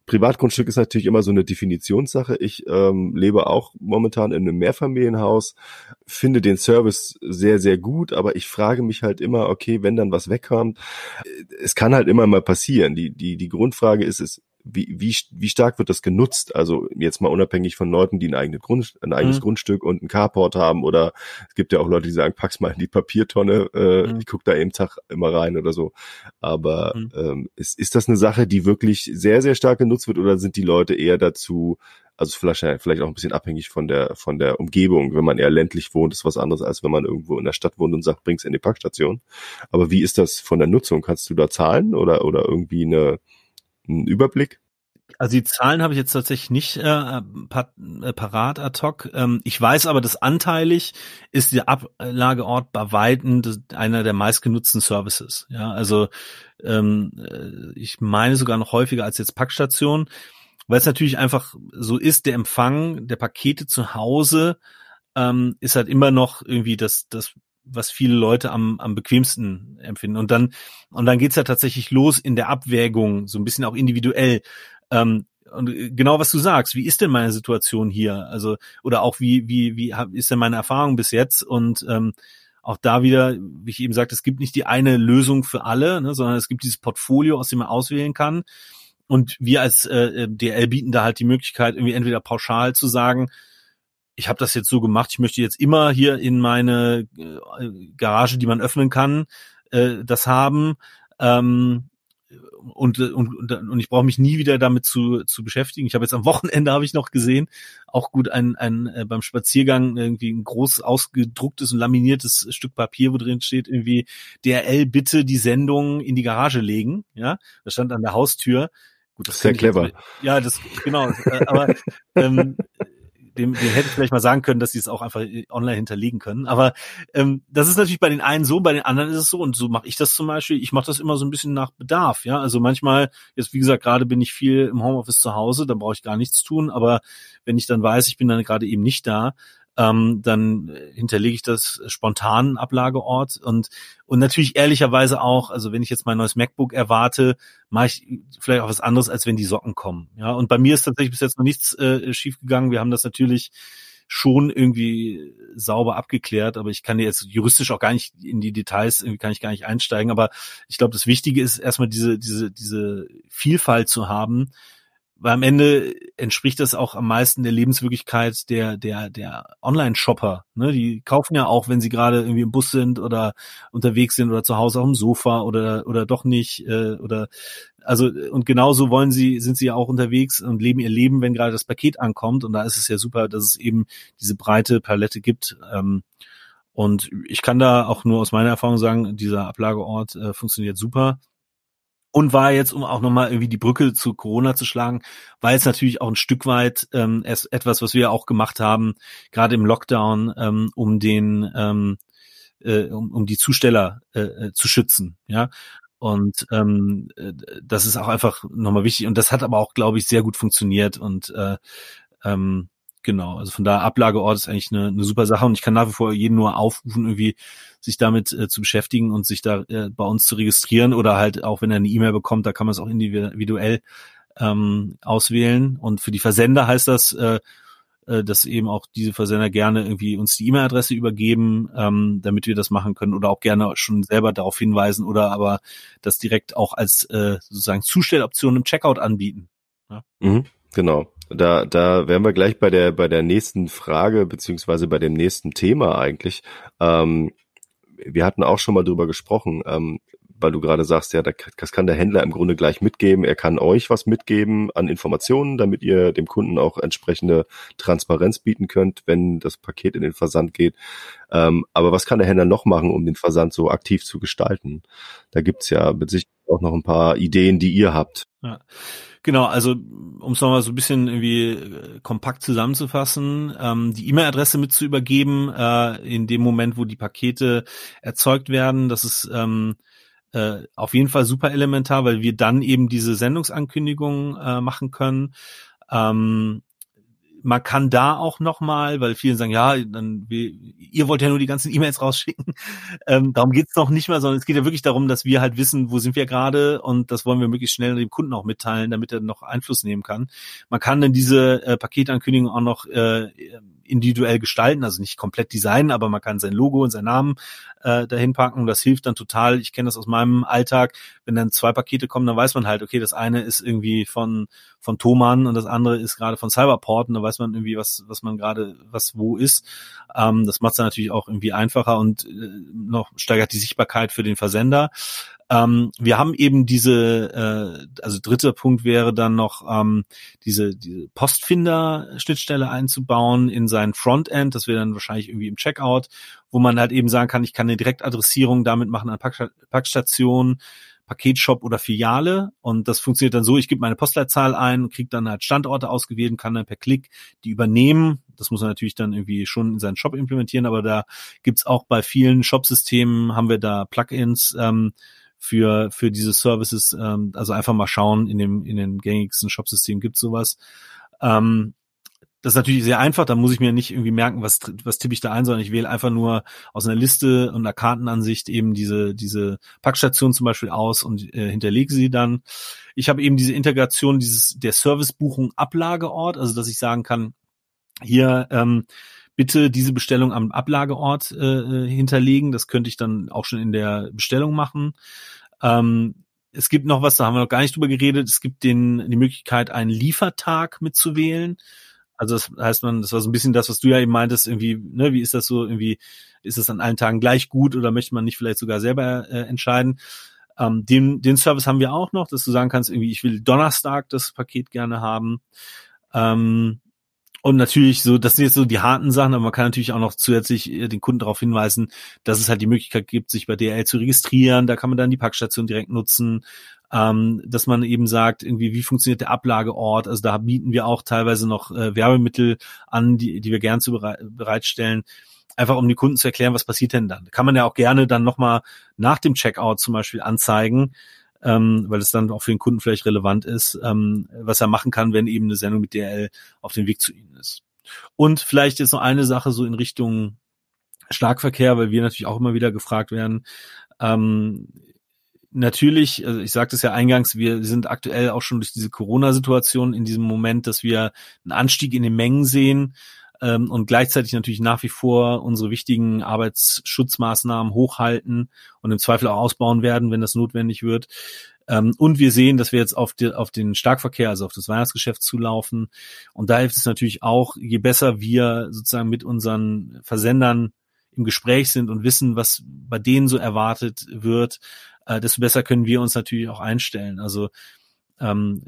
Privatgrundstück ist natürlich immer so eine Definitionssache. Ich ähm, lebe auch momentan in einem Mehrfamilienhaus, finde den Service sehr, sehr gut, aber ich frage mich halt immer, okay, wenn dann was wegkommt, es kann halt immer mal passieren. Die, die, die Grundfrage ist, ist wie, wie, wie stark wird das genutzt? Also jetzt mal unabhängig von Leuten, die ein, eigenes, Grund, ein eigenes mhm. Grundstück und ein Carport haben oder es gibt ja auch Leute, die sagen, pack's mal in die Papiertonne, äh, mhm. ich guck da eben Tag immer rein oder so. Aber mhm. ähm, ist, ist das eine Sache, die wirklich sehr, sehr stark genutzt wird oder sind die Leute eher dazu, also vielleicht, vielleicht auch ein bisschen abhängig von der, von der Umgebung. Wenn man eher ländlich wohnt, ist was anderes, als wenn man irgendwo in der Stadt wohnt und sagt, bring's in die Packstation. Aber wie ist das von der Nutzung? Kannst du da zahlen oder, oder irgendwie eine, einen Überblick? Also die Zahlen habe ich jetzt tatsächlich nicht äh, äh, parat ad hoc. Ähm, ich weiß aber, dass anteilig ist der Ablageort bei Weitem einer der meistgenutzten Services. Ja, also ähm, äh, ich meine sogar noch häufiger als jetzt Packstation, weil es natürlich einfach so ist, der Empfang der Pakete zu Hause ähm, ist halt immer noch irgendwie das, das was viele Leute am, am bequemsten empfinden. Und dann, und dann geht's ja tatsächlich los in der Abwägung, so ein bisschen auch individuell. Ähm, und genau was du sagst, wie ist denn meine Situation hier? Also, oder auch wie, wie, wie ist denn meine Erfahrung bis jetzt? Und ähm, auch da wieder, wie ich eben sagte, es gibt nicht die eine Lösung für alle, ne, sondern es gibt dieses Portfolio, aus dem man auswählen kann. Und wir als äh, DL bieten da halt die Möglichkeit, irgendwie entweder pauschal zu sagen, ich habe das jetzt so gemacht, ich möchte jetzt immer hier in meine äh, Garage, die man öffnen kann, äh, das haben. Ähm, und, und, und ich brauche mich nie wieder damit zu, zu beschäftigen. Ich habe jetzt am Wochenende habe ich noch gesehen, auch gut ein, ein äh, beim Spaziergang irgendwie ein groß ausgedrucktes und laminiertes Stück Papier, wo drin steht irgendwie DRL bitte die Sendung in die Garage legen. Ja, das stand an der Haustür. Gut, das Sehr clever. Jetzt, ja, das genau. Äh, aber ähm, dem, dem hätte ich vielleicht mal sagen können, dass sie es auch einfach online hinterlegen können. Aber ähm, das ist natürlich bei den einen so, bei den anderen ist es so. Und so mache ich das zum Beispiel. Ich mache das immer so ein bisschen nach Bedarf. Ja, also manchmal, jetzt wie gesagt, gerade bin ich viel im Homeoffice zu Hause, dann brauche ich gar nichts tun. Aber wenn ich dann weiß, ich bin dann gerade eben nicht da, ähm, dann hinterlege ich das spontan Ablageort und und natürlich ehrlicherweise auch, also wenn ich jetzt mein neues MacBook erwarte, mache ich vielleicht auch was anderes, als wenn die Socken kommen. Ja, und bei mir ist tatsächlich bis jetzt noch nichts äh, schiefgegangen. Wir haben das natürlich schon irgendwie sauber abgeklärt, aber ich kann jetzt juristisch auch gar nicht in die Details, irgendwie kann ich gar nicht einsteigen. Aber ich glaube, das Wichtige ist erstmal diese, diese, diese Vielfalt zu haben, weil am Ende entspricht das auch am meisten der Lebenswirklichkeit der der der Online-Shopper. Ne? Die kaufen ja auch, wenn sie gerade irgendwie im Bus sind oder unterwegs sind oder zu Hause auf dem Sofa oder oder doch nicht äh, oder also und genauso wollen sie sind sie ja auch unterwegs und leben ihr Leben, wenn gerade das Paket ankommt und da ist es ja super, dass es eben diese breite Palette gibt. Ähm, und ich kann da auch nur aus meiner Erfahrung sagen, dieser Ablageort äh, funktioniert super und war jetzt, um auch nochmal irgendwie die Brücke zu Corona zu schlagen, war jetzt natürlich auch ein Stück weit ähm, etwas, was wir auch gemacht haben, gerade im Lockdown, ähm, um den, ähm, äh, um, um die Zusteller äh, äh zu schützen, ja. Und ähm, äh, das ist auch einfach nochmal wichtig. Und das hat aber auch, glaube ich, sehr gut funktioniert. Und äh, ähm, Genau, also von da Ablageort ist eigentlich eine, eine super Sache und ich kann nach wie vor jeden nur aufrufen, irgendwie sich damit äh, zu beschäftigen und sich da äh, bei uns zu registrieren oder halt auch, wenn er eine E-Mail bekommt, da kann man es auch individuell ähm, auswählen. Und für die Versender heißt das, äh, äh, dass eben auch diese Versender gerne irgendwie uns die E-Mail-Adresse übergeben, ähm, damit wir das machen können oder auch gerne schon selber darauf hinweisen oder aber das direkt auch als äh, sozusagen Zustelloption im Checkout anbieten. Ja? Mhm, genau. Da, da wären wir gleich bei der, bei der nächsten Frage, beziehungsweise bei dem nächsten Thema eigentlich. Ähm, wir hatten auch schon mal drüber gesprochen, ähm, weil du gerade sagst, ja, das kann der Händler im Grunde gleich mitgeben. Er kann euch was mitgeben an Informationen, damit ihr dem Kunden auch entsprechende Transparenz bieten könnt, wenn das Paket in den Versand geht. Ähm, aber was kann der Händler noch machen, um den Versand so aktiv zu gestalten? Da gibt's ja mit Sicherheit auch noch ein paar Ideen, die ihr habt. Ja. Genau, also um es nochmal so ein bisschen irgendwie äh, kompakt zusammenzufassen, ähm, die E-Mail-Adresse mit zu übergeben äh, in dem Moment, wo die Pakete erzeugt werden, das ist ähm, äh, auf jeden Fall super elementar, weil wir dann eben diese Sendungsankündigung äh, machen können. Ähm, man kann da auch nochmal, weil viele sagen, ja, dann ihr wollt ja nur die ganzen E-Mails rausschicken. Ähm, darum geht's noch nicht mal, sondern es geht ja wirklich darum, dass wir halt wissen, wo sind wir gerade und das wollen wir möglichst schnell dem Kunden auch mitteilen, damit er noch Einfluss nehmen kann. Man kann dann diese äh, Paketankündigung auch noch äh, individuell gestalten, also nicht komplett designen, aber man kann sein Logo und seinen Namen äh, dahin packen. Das hilft dann total. Ich kenne das aus meinem Alltag. Wenn dann zwei Pakete kommen, dann weiß man halt, okay, das eine ist irgendwie von von Thomann und das andere ist gerade von Cyberport und dann weiß man irgendwie, was was man gerade was wo ist. Ähm, das macht es natürlich auch irgendwie einfacher und äh, noch steigert die Sichtbarkeit für den Versender. Ähm, wir haben eben diese, äh, also dritter Punkt wäre dann noch ähm, diese, diese Postfinder-Schnittstelle einzubauen in sein Frontend. Das wäre dann wahrscheinlich irgendwie im Checkout, wo man halt eben sagen kann, ich kann eine Direktadressierung damit machen an Packstation, Paketshop oder Filiale und das funktioniert dann so, ich gebe meine Postleitzahl ein, kriege dann halt Standorte ausgewählt und kann dann per Klick die übernehmen. Das muss man natürlich dann irgendwie schon in seinen Shop implementieren, aber da gibt's auch bei vielen Shop-Systemen, haben wir da Plugins, ähm, für, für diese Services. Ähm, also einfach mal schauen, in dem, in den gängigsten Shopsystemen gibt sowas. Ähm, das ist natürlich sehr einfach, da muss ich mir nicht irgendwie merken, was, was tippe ich da ein, sondern ich wähle einfach nur aus einer Liste und einer Kartenansicht eben diese, diese Packstation zum Beispiel aus und äh, hinterlege sie dann. Ich habe eben diese Integration dieses der Servicebuchung Ablageort, also dass ich sagen kann, hier ähm, bitte diese Bestellung am Ablageort äh, äh, hinterlegen. Das könnte ich dann auch schon in der Bestellung machen. Ähm, es gibt noch was, da haben wir noch gar nicht drüber geredet. Es gibt den, die Möglichkeit, einen Liefertag mitzuwählen. Also das heißt man, das war so ein bisschen das, was du ja eben meintest, irgendwie, ne, wie ist das so, irgendwie, ist es an allen Tagen gleich gut oder möchte man nicht vielleicht sogar selber äh, entscheiden? Ähm, den, den Service haben wir auch noch, dass du sagen kannst, irgendwie, ich will Donnerstag das Paket gerne haben. Ähm, und natürlich so, das sind jetzt so die harten Sachen, aber man kann natürlich auch noch zusätzlich äh, den Kunden darauf hinweisen, dass es halt die Möglichkeit gibt, sich bei DRL zu registrieren. Da kann man dann die Packstation direkt nutzen. Ähm, dass man eben sagt, irgendwie, wie funktioniert der Ablageort? Also da bieten wir auch teilweise noch äh, Werbemittel an, die, die wir gern zu bereit, bereitstellen einfach um die Kunden zu erklären, was passiert denn dann. Kann man ja auch gerne dann nochmal nach dem Checkout zum Beispiel anzeigen, ähm, weil es dann auch für den Kunden vielleicht relevant ist, ähm, was er machen kann, wenn eben eine Sendung mit DL auf dem Weg zu Ihnen ist. Und vielleicht jetzt noch eine Sache so in Richtung Schlagverkehr, weil wir natürlich auch immer wieder gefragt werden. Ähm, natürlich, also ich sagte es ja eingangs, wir sind aktuell auch schon durch diese Corona-Situation in diesem Moment, dass wir einen Anstieg in den Mengen sehen ähm, und gleichzeitig natürlich nach wie vor unsere wichtigen Arbeitsschutzmaßnahmen hochhalten und im Zweifel auch ausbauen werden, wenn das notwendig wird. Ähm, und wir sehen, dass wir jetzt auf, die, auf den Starkverkehr, also auf das Weihnachtsgeschäft zulaufen. Und da hilft es natürlich auch, je besser wir sozusagen mit unseren Versendern im Gespräch sind und wissen, was bei denen so erwartet wird, äh, desto besser können wir uns natürlich auch einstellen. Also ähm,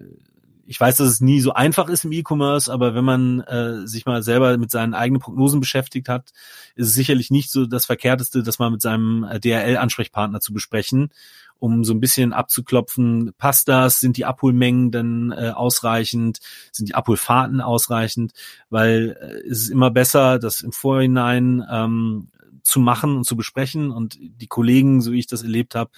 ich weiß, dass es nie so einfach ist im E-Commerce, aber wenn man äh, sich mal selber mit seinen eigenen Prognosen beschäftigt hat, ist es sicherlich nicht so das Verkehrteste, das mal mit seinem äh, DRL-Ansprechpartner zu besprechen, um so ein bisschen abzuklopfen, passt das, sind die Abholmengen dann äh, ausreichend, sind die Abholfahrten ausreichend, weil äh, es ist immer besser, das im Vorhinein ähm, zu machen und zu besprechen und die Kollegen, so wie ich das erlebt habe,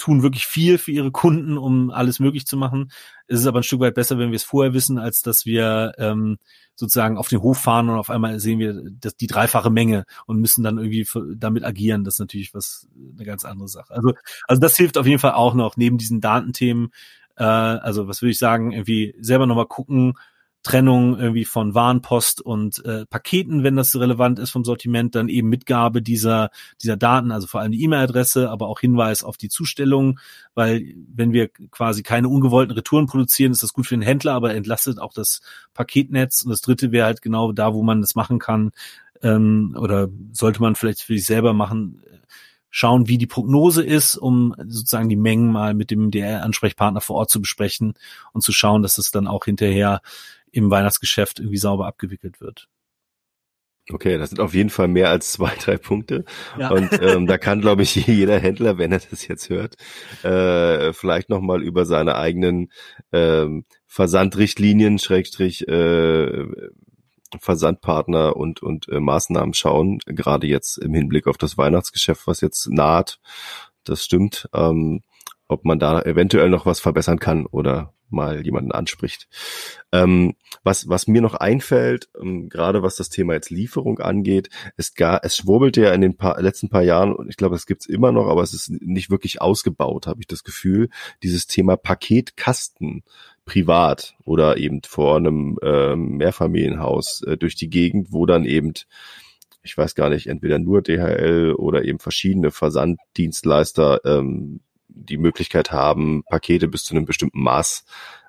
tun wirklich viel für ihre Kunden, um alles möglich zu machen. Es ist aber ein Stück weit besser, wenn wir es vorher wissen, als dass wir ähm, sozusagen auf den Hof fahren und auf einmal sehen wir das, die dreifache Menge und müssen dann irgendwie damit agieren. Das ist natürlich was eine ganz andere Sache. Also, also das hilft auf jeden Fall auch noch neben diesen Datenthemen. Äh, also was würde ich sagen, irgendwie selber nochmal gucken, Trennung irgendwie von Warenpost und äh, Paketen, wenn das relevant ist vom Sortiment, dann eben Mitgabe dieser dieser Daten, also vor allem die E-Mail-Adresse, aber auch Hinweis auf die Zustellung, weil wenn wir quasi keine ungewollten Retouren produzieren, ist das gut für den Händler, aber entlastet auch das Paketnetz. Und das Dritte wäre halt genau da, wo man das machen kann ähm, oder sollte man vielleicht für sich selber machen, schauen, wie die Prognose ist, um sozusagen die Mengen mal mit dem DR-Ansprechpartner vor Ort zu besprechen und zu schauen, dass es dann auch hinterher im Weihnachtsgeschäft irgendwie sauber abgewickelt wird. Okay, das sind auf jeden Fall mehr als zwei, drei Punkte. Ja. Und ähm, da kann, glaube ich, jeder Händler, wenn er das jetzt hört, äh, vielleicht nochmal über seine eigenen ähm, Versandrichtlinien, Schrägstrich, äh, Versandpartner und, und äh, Maßnahmen schauen, gerade jetzt im Hinblick auf das Weihnachtsgeschäft, was jetzt naht. Das stimmt. Ähm, ob man da eventuell noch was verbessern kann oder mal jemanden anspricht. Ähm, was, was mir noch einfällt, ähm, gerade was das Thema jetzt Lieferung angeht, es, gar, es schwurbelte ja in den paar, letzten paar Jahren, und ich glaube, es gibt's immer noch, aber es ist nicht wirklich ausgebaut, habe ich das Gefühl, dieses Thema Paketkasten privat oder eben vor einem äh, Mehrfamilienhaus äh, durch die Gegend, wo dann eben ich weiß gar nicht, entweder nur DHL oder eben verschiedene Versanddienstleister ähm, die Möglichkeit haben, Pakete bis zu einem bestimmten Maß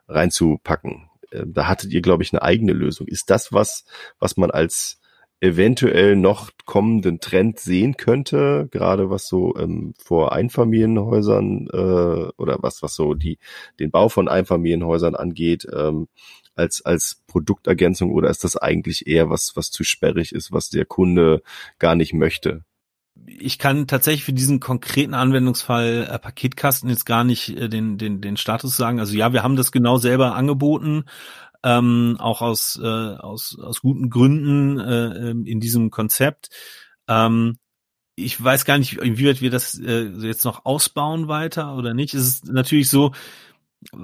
reinzupacken. Ähm, da hattet ihr, glaube ich, eine eigene Lösung. Ist das was, was man als eventuell noch kommenden Trend sehen könnte, gerade was so ähm, vor Einfamilienhäusern äh, oder was was so die den Bau von Einfamilienhäusern angeht, ähm, als als Produktergänzung oder ist das eigentlich eher was was zu sperrig ist, was der Kunde gar nicht möchte? Ich kann tatsächlich für diesen konkreten Anwendungsfall äh, Paketkasten jetzt gar nicht äh, den, den, den Status sagen. Also ja, wir haben das genau selber angeboten, ähm, auch aus, äh, aus, aus guten Gründen äh, ähm, in diesem Konzept. Ähm, ich weiß gar nicht, inwieweit wir das äh, jetzt noch ausbauen weiter oder nicht. Es ist natürlich so,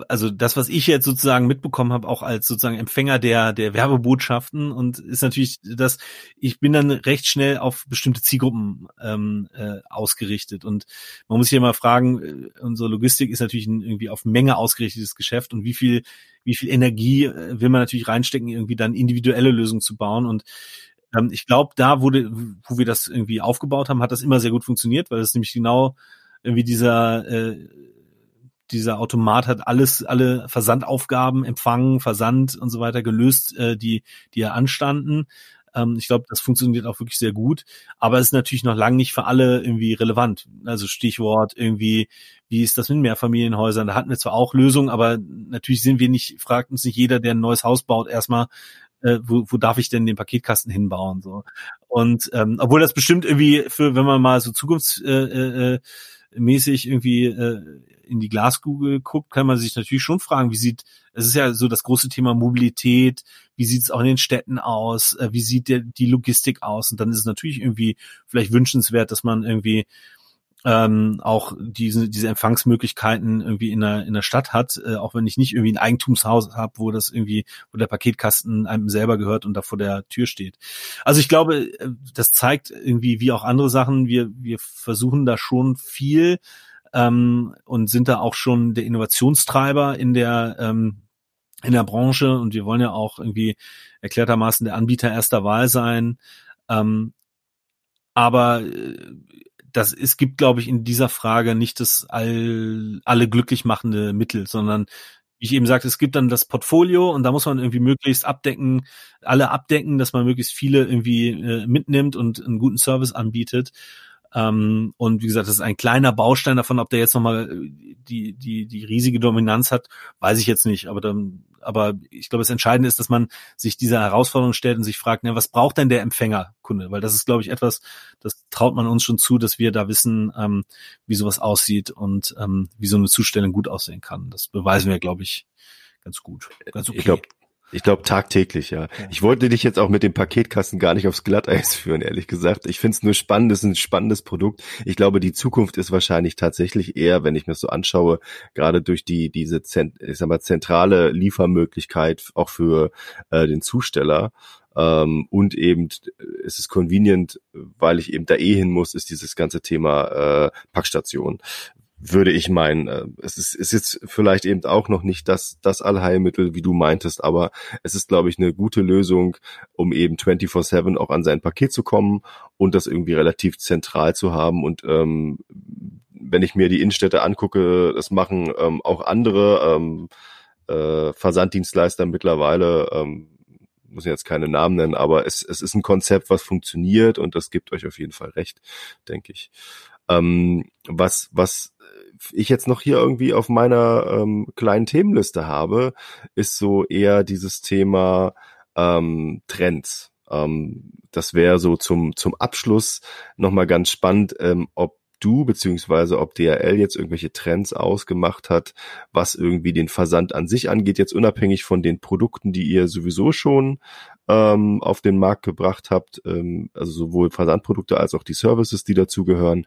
also das, was ich jetzt sozusagen mitbekommen habe, auch als sozusagen Empfänger der der Werbebotschaften und ist natürlich, dass ich bin dann recht schnell auf bestimmte Zielgruppen ähm, äh, ausgerichtet. Und man muss sich ja mal fragen, äh, unsere Logistik ist natürlich ein irgendwie auf Menge ausgerichtetes Geschäft und wie viel wie viel Energie äh, will man natürlich reinstecken, irgendwie dann individuelle Lösungen zu bauen. Und ähm, ich glaube, da wurde, wo wir das irgendwie aufgebaut haben, hat das immer sehr gut funktioniert, weil das nämlich genau irgendwie dieser äh, dieser Automat hat alles, alle Versandaufgaben, Empfang, Versand und so weiter gelöst, äh, die, die ja anstanden. Ähm, ich glaube, das funktioniert auch wirklich sehr gut. Aber es ist natürlich noch lange nicht für alle irgendwie relevant. Also Stichwort irgendwie, wie ist das mit Mehrfamilienhäusern? Da hatten wir zwar auch Lösungen, aber natürlich sind wir nicht, fragt uns nicht jeder, der ein neues Haus baut, erstmal, äh, wo, wo darf ich denn den Paketkasten hinbauen? So. Und ähm, obwohl das bestimmt irgendwie für, wenn man mal so zukunftsmäßig äh, äh, mäßig irgendwie äh, in die Glaskugel guckt, kann man sich natürlich schon fragen, wie sieht, es ist ja so das große Thema Mobilität, wie sieht es auch in den Städten aus, äh, wie sieht der, die Logistik aus? Und dann ist es natürlich irgendwie vielleicht wünschenswert, dass man irgendwie ähm, auch diese, diese Empfangsmöglichkeiten irgendwie in der, in der Stadt hat, äh, auch wenn ich nicht irgendwie ein Eigentumshaus habe, wo das irgendwie, wo der Paketkasten einem selber gehört und da vor der Tür steht. Also ich glaube, äh, das zeigt irgendwie, wie auch andere Sachen, wir, wir versuchen da schon viel ähm, und sind da auch schon der Innovationstreiber in der ähm, in der Branche und wir wollen ja auch irgendwie erklärtermaßen der Anbieter erster Wahl sein. Ähm, aber äh, das, es gibt, glaube ich, in dieser Frage nicht das all, alle glücklich machende Mittel, sondern wie ich eben sagte, es gibt dann das Portfolio und da muss man irgendwie möglichst abdecken, alle abdecken, dass man möglichst viele irgendwie äh, mitnimmt und einen guten Service anbietet. Ähm, und wie gesagt, das ist ein kleiner Baustein davon, ob der jetzt nochmal äh, die, die, die riesige Dominanz hat, weiß ich jetzt nicht. Aber dann, aber ich glaube, das Entscheidende ist, dass man sich dieser Herausforderung stellt und sich fragt, ne, was braucht denn der Empfängerkunde? Weil das ist, glaube ich, etwas, das traut man uns schon zu, dass wir da wissen, ähm, wie sowas aussieht und ähm, wie so eine Zustellung gut aussehen kann. Das beweisen wir, glaube ich, ganz gut. Ganz okay. Ich glaube, ich glaube tagtäglich, ja. ja. Ich wollte dich jetzt auch mit dem Paketkasten gar nicht aufs Glatteis führen, ehrlich gesagt. Ich finde es nur spannend, es ist ein spannendes Produkt. Ich glaube, die Zukunft ist wahrscheinlich tatsächlich eher, wenn ich mir das so anschaue, gerade durch die diese ich sag mal, zentrale Liefermöglichkeit auch für äh, den Zusteller. Ähm, und eben es ist convenient, weil ich eben da eh hin muss, ist dieses ganze Thema äh, Packstation würde ich meinen. Äh, es ist, ist jetzt vielleicht eben auch noch nicht das, das Allheilmittel, wie du meintest, aber es ist, glaube ich, eine gute Lösung, um eben 24-7 auch an sein Paket zu kommen und das irgendwie relativ zentral zu haben. Und ähm, wenn ich mir die Innenstädte angucke, das machen ähm, auch andere ähm, äh, Versanddienstleister mittlerweile. Ähm, muss ich jetzt keine Namen nennen, aber es, es ist ein Konzept, was funktioniert und das gibt euch auf jeden Fall recht, denke ich. Ähm, was, was ich jetzt noch hier irgendwie auf meiner ähm, kleinen Themenliste habe, ist so eher dieses Thema ähm, Trends. Ähm, das wäre so zum, zum Abschluss nochmal ganz spannend, ähm, ob du beziehungsweise ob DRL jetzt irgendwelche Trends ausgemacht hat, was irgendwie den Versand an sich angeht, jetzt unabhängig von den Produkten, die ihr sowieso schon ähm, auf den Markt gebracht habt, ähm, also sowohl Versandprodukte als auch die Services, die dazugehören.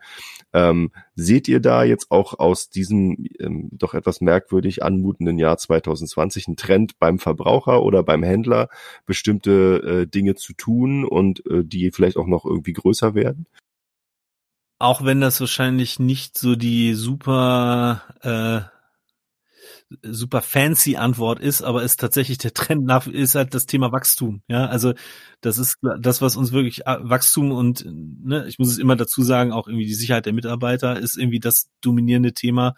Ähm, seht ihr da jetzt auch aus diesem ähm, doch etwas merkwürdig anmutenden Jahr 2020 einen Trend beim Verbraucher oder beim Händler, bestimmte äh, Dinge zu tun und äh, die vielleicht auch noch irgendwie größer werden? Auch wenn das wahrscheinlich nicht so die super äh, super fancy Antwort ist, aber ist tatsächlich der Trend nach, ist halt das Thema Wachstum. Ja, also das ist das, was uns wirklich äh, Wachstum und ne, ich muss es immer dazu sagen, auch irgendwie die Sicherheit der Mitarbeiter ist irgendwie das dominierende Thema,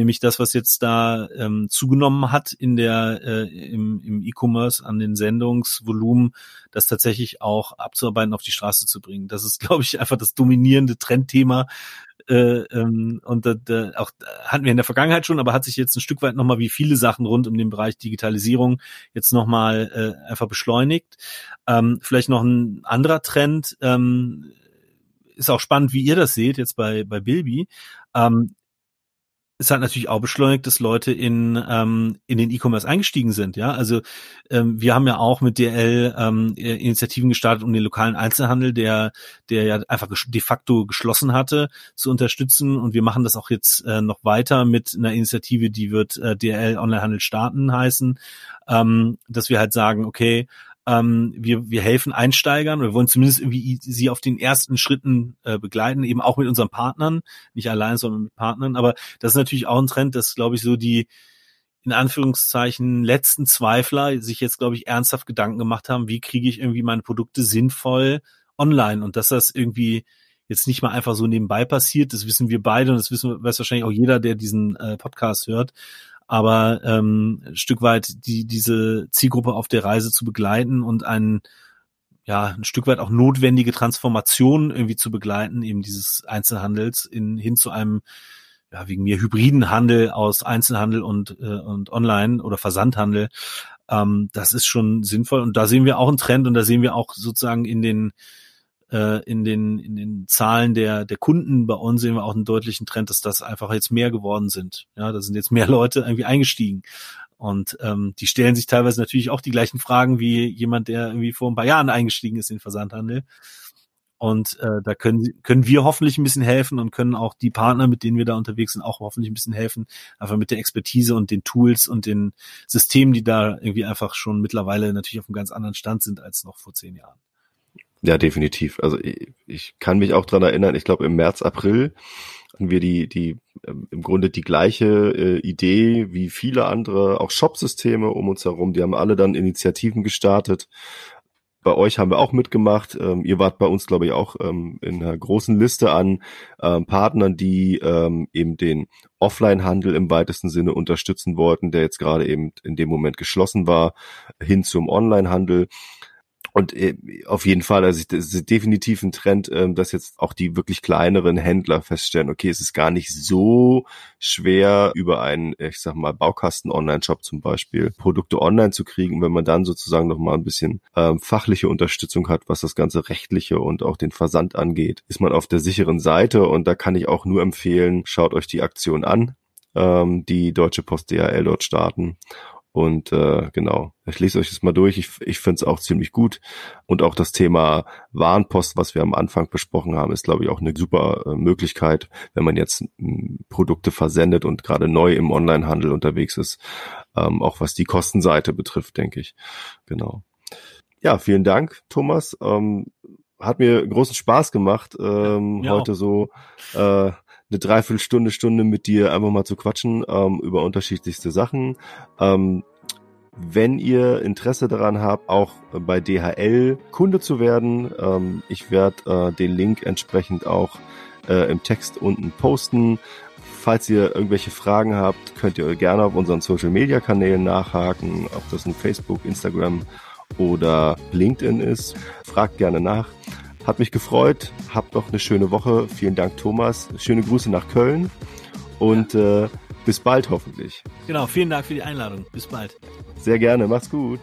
nämlich das, was jetzt da ähm, zugenommen hat in der äh, im, im E-Commerce an den Sendungsvolumen, das tatsächlich auch abzuarbeiten, auf die Straße zu bringen. Das ist, glaube ich, einfach das dominierende Trendthema, äh, ähm, und da, da, auch hatten wir in der Vergangenheit schon, aber hat sich jetzt ein Stück weit nochmal wie viele Sachen rund um den Bereich Digitalisierung jetzt nochmal äh, einfach beschleunigt. Ähm, vielleicht noch ein anderer Trend, ähm, ist auch spannend, wie ihr das seht jetzt bei, bei Bilby. Ähm, es hat natürlich auch beschleunigt, dass Leute in, ähm, in den E-Commerce eingestiegen sind. Ja, also ähm, wir haben ja auch mit DL ähm, Initiativen gestartet, um den lokalen Einzelhandel, der, der ja einfach de facto geschlossen hatte, zu unterstützen. Und wir machen das auch jetzt äh, noch weiter mit einer Initiative, die wird äh, DL Onlinehandel starten heißen, ähm, dass wir halt sagen, okay, ähm, wir, wir helfen Einsteigern, wir wollen zumindest irgendwie sie auf den ersten Schritten äh, begleiten, eben auch mit unseren Partnern, nicht allein, sondern mit Partnern. Aber das ist natürlich auch ein Trend, dass, glaube ich, so die in Anführungszeichen letzten Zweifler sich jetzt, glaube ich, ernsthaft Gedanken gemacht haben, wie kriege ich irgendwie meine Produkte sinnvoll online und dass das irgendwie jetzt nicht mal einfach so nebenbei passiert. Das wissen wir beide und das wissen weiß wahrscheinlich auch jeder, der diesen äh, Podcast hört. Aber ähm, ein Stück weit die diese Zielgruppe auf der Reise zu begleiten und einen ja ein Stück weit auch notwendige Transformation irgendwie zu begleiten, eben dieses Einzelhandels in hin zu einem ja, wegen mir hybriden Handel aus Einzelhandel und, äh, und Online oder Versandhandel. Ähm, das ist schon sinnvoll. Und da sehen wir auch einen Trend und da sehen wir auch sozusagen in den äh, in den in den Zahlen der der Kunden bei uns sehen wir auch einen deutlichen Trend, dass das einfach jetzt mehr geworden sind. Ja, da sind jetzt mehr Leute irgendwie eingestiegen und ähm, die stellen sich teilweise natürlich auch die gleichen Fragen wie jemand, der irgendwie vor ein paar Jahren eingestiegen ist in den Versandhandel. Und äh, da können, können wir hoffentlich ein bisschen helfen und können auch die Partner, mit denen wir da unterwegs sind, auch hoffentlich ein bisschen helfen. Einfach mit der Expertise und den Tools und den Systemen, die da irgendwie einfach schon mittlerweile natürlich auf einem ganz anderen Stand sind als noch vor zehn Jahren. Ja, definitiv. Also ich, ich kann mich auch dran erinnern, ich glaube im März, April hatten wir die, die ähm, im Grunde die gleiche äh, Idee wie viele andere, auch Shop-Systeme um uns herum. Die haben alle dann Initiativen gestartet, bei euch haben wir auch mitgemacht. Ähm, ihr wart bei uns, glaube ich, auch ähm, in einer großen Liste an ähm, Partnern, die ähm, eben den Offline-Handel im weitesten Sinne unterstützen wollten, der jetzt gerade eben in dem Moment geschlossen war, hin zum Online-Handel. Und äh, auf jeden Fall, also das ist definitiv ein Trend, ähm, dass jetzt auch die wirklich kleineren Händler feststellen, okay, es ist gar nicht so schwer, über einen, ich sag mal, Baukasten-Online-Shop zum Beispiel Produkte online zu kriegen. Und wenn man dann sozusagen noch mal ein bisschen ähm, fachliche Unterstützung hat, was das ganze rechtliche und auch den Versand angeht, ist man auf der sicheren Seite. Und da kann ich auch nur empfehlen, schaut euch die Aktion an, ähm, die Deutsche Post DHL dort starten. Und äh, genau, ich lese euch das mal durch. Ich, ich finde es auch ziemlich gut. Und auch das Thema Warenpost, was wir am Anfang besprochen haben, ist, glaube ich, auch eine super äh, Möglichkeit, wenn man jetzt m, Produkte versendet und gerade neu im Onlinehandel unterwegs ist. Ähm, auch was die Kostenseite betrifft, denke ich. Genau. Ja, vielen Dank, Thomas. Ähm, hat mir großen Spaß gemacht, ähm, ja. heute so äh, eine Dreiviertelstunde, Stunde mit dir einfach mal zu quatschen ähm, über unterschiedlichste Sachen. Ähm, wenn ihr Interesse daran habt, auch bei DHL Kunde zu werden, ähm, ich werde äh, den Link entsprechend auch äh, im Text unten posten. Falls ihr irgendwelche Fragen habt, könnt ihr gerne auf unseren Social Media Kanälen nachhaken, ob das ein Facebook, Instagram oder LinkedIn ist. Fragt gerne nach. Hat mich gefreut. Habt noch eine schöne Woche. Vielen Dank, Thomas. Schöne Grüße nach Köln und äh, bis bald hoffentlich. Genau, vielen Dank für die Einladung. Bis bald. Sehr gerne. Macht's gut.